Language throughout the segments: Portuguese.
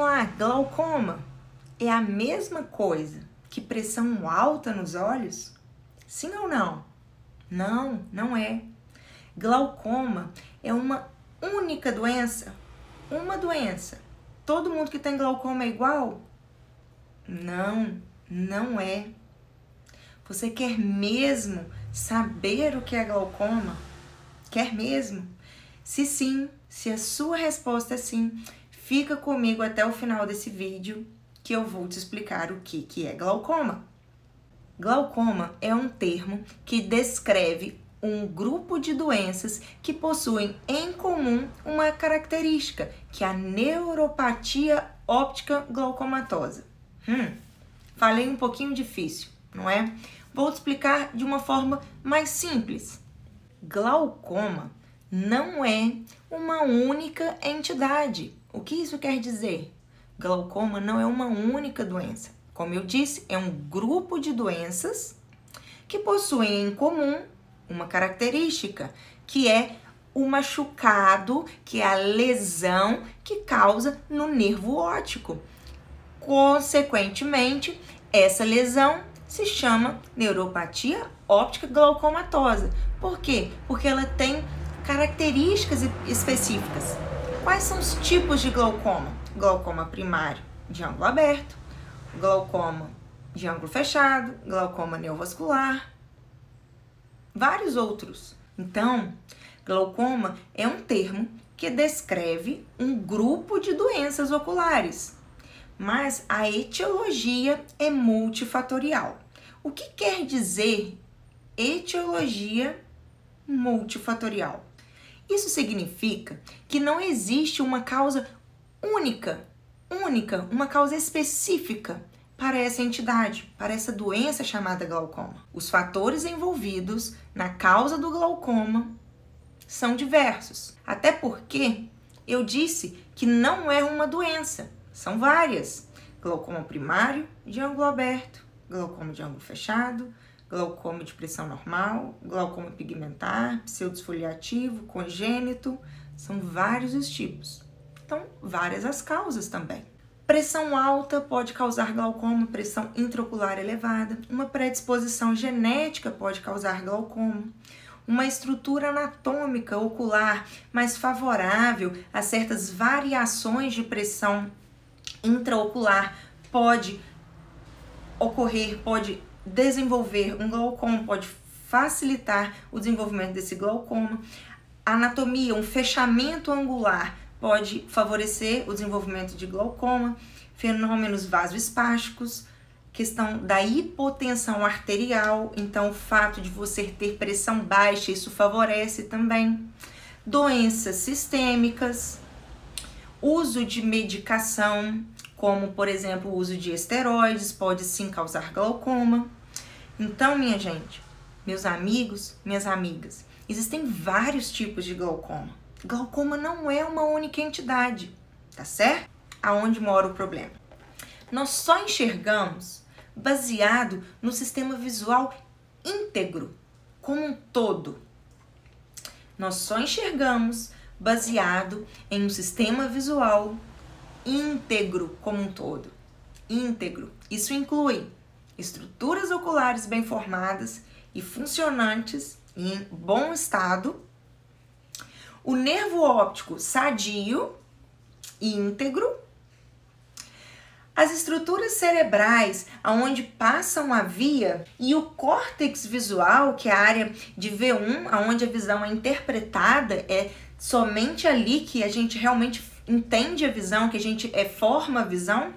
vamos lá, glaucoma é a mesma coisa que pressão alta nos olhos? Sim ou não? Não, não é. Glaucoma é uma única doença, uma doença. Todo mundo que tem glaucoma é igual? Não, não é. Você quer mesmo saber o que é glaucoma? Quer mesmo? Se sim, se a sua resposta é sim, fica comigo até o final desse vídeo que eu vou te explicar o que, que é glaucoma. Glaucoma é um termo que descreve um grupo de doenças que possuem em comum uma característica, que é a neuropatia óptica glaucomatosa. Hum, falei um pouquinho difícil, não é? Vou te explicar de uma forma mais simples. Glaucoma não é uma única entidade. O que isso quer dizer? Glaucoma não é uma única doença. Como eu disse, é um grupo de doenças que possuem em comum uma característica, que é o machucado, que é a lesão que causa no nervo óptico. Consequentemente, essa lesão se chama neuropatia óptica glaucomatosa. Por quê? Porque ela tem características específicas. Quais são os tipos de glaucoma? Glaucoma primário de ângulo aberto, glaucoma de ângulo fechado, glaucoma neovascular, vários outros. Então, glaucoma é um termo que descreve um grupo de doenças oculares, mas a etiologia é multifatorial. O que quer dizer etiologia multifatorial? Isso significa que não existe uma causa única, única, uma causa específica para essa entidade, para essa doença chamada glaucoma. Os fatores envolvidos na causa do glaucoma são diversos. Até porque eu disse que não é uma doença, são várias. Glaucoma primário de ângulo aberto, glaucoma de ângulo fechado, glaucoma de pressão normal, glaucoma pigmentar, pseudosfoliativo, congênito, são vários os tipos. Então, várias as causas também. Pressão alta pode causar glaucoma, pressão intraocular elevada. Uma predisposição genética pode causar glaucoma. Uma estrutura anatômica ocular mais favorável a certas variações de pressão intraocular pode ocorrer, pode desenvolver um glaucoma, pode facilitar o desenvolvimento desse glaucoma. Anatomia, um fechamento angular pode favorecer o desenvolvimento de glaucoma, fenômenos vasoespásticos, questão da hipotensão arterial, então o fato de você ter pressão baixa, isso favorece também. Doenças sistêmicas, uso de medicação, como por exemplo o uso de esteroides, pode sim causar glaucoma. Então, minha gente, meus amigos, minhas amigas, existem vários tipos de glaucoma. Glaucoma não é uma única entidade, tá certo? Aonde mora o problema? Nós só enxergamos baseado no sistema visual íntegro, como um todo. Nós só enxergamos baseado em um sistema visual íntegro como um todo. Íntegro. Isso inclui estruturas oculares bem formadas e funcionantes em bom estado o nervo óptico sadio e íntegro, as estruturas cerebrais aonde passam a via e o córtex visual, que é a área de V1, aonde a visão é interpretada, é somente ali que a gente realmente entende a visão, que a gente é, forma a visão,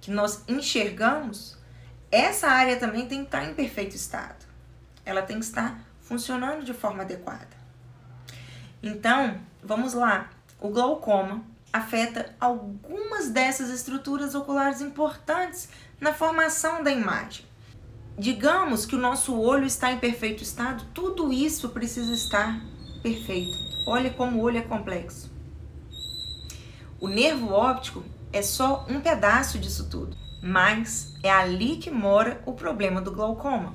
que nós enxergamos, essa área também tem que estar em perfeito estado. Ela tem que estar funcionando de forma adequada. Então, vamos lá. O glaucoma afeta algumas dessas estruturas oculares importantes na formação da imagem. Digamos que o nosso olho está em perfeito estado, tudo isso precisa estar perfeito. Olha como o olho é complexo. O nervo óptico é só um pedaço disso tudo, mas é ali que mora o problema do glaucoma.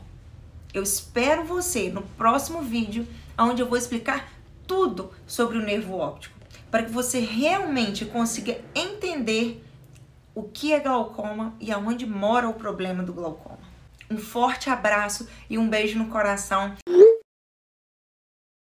Eu espero você no próximo vídeo, onde eu vou explicar tudo sobre o nervo óptico. para que você realmente consiga entender o que é glaucoma e aonde mora o problema do glaucoma. Um forte abraço e um beijo no coração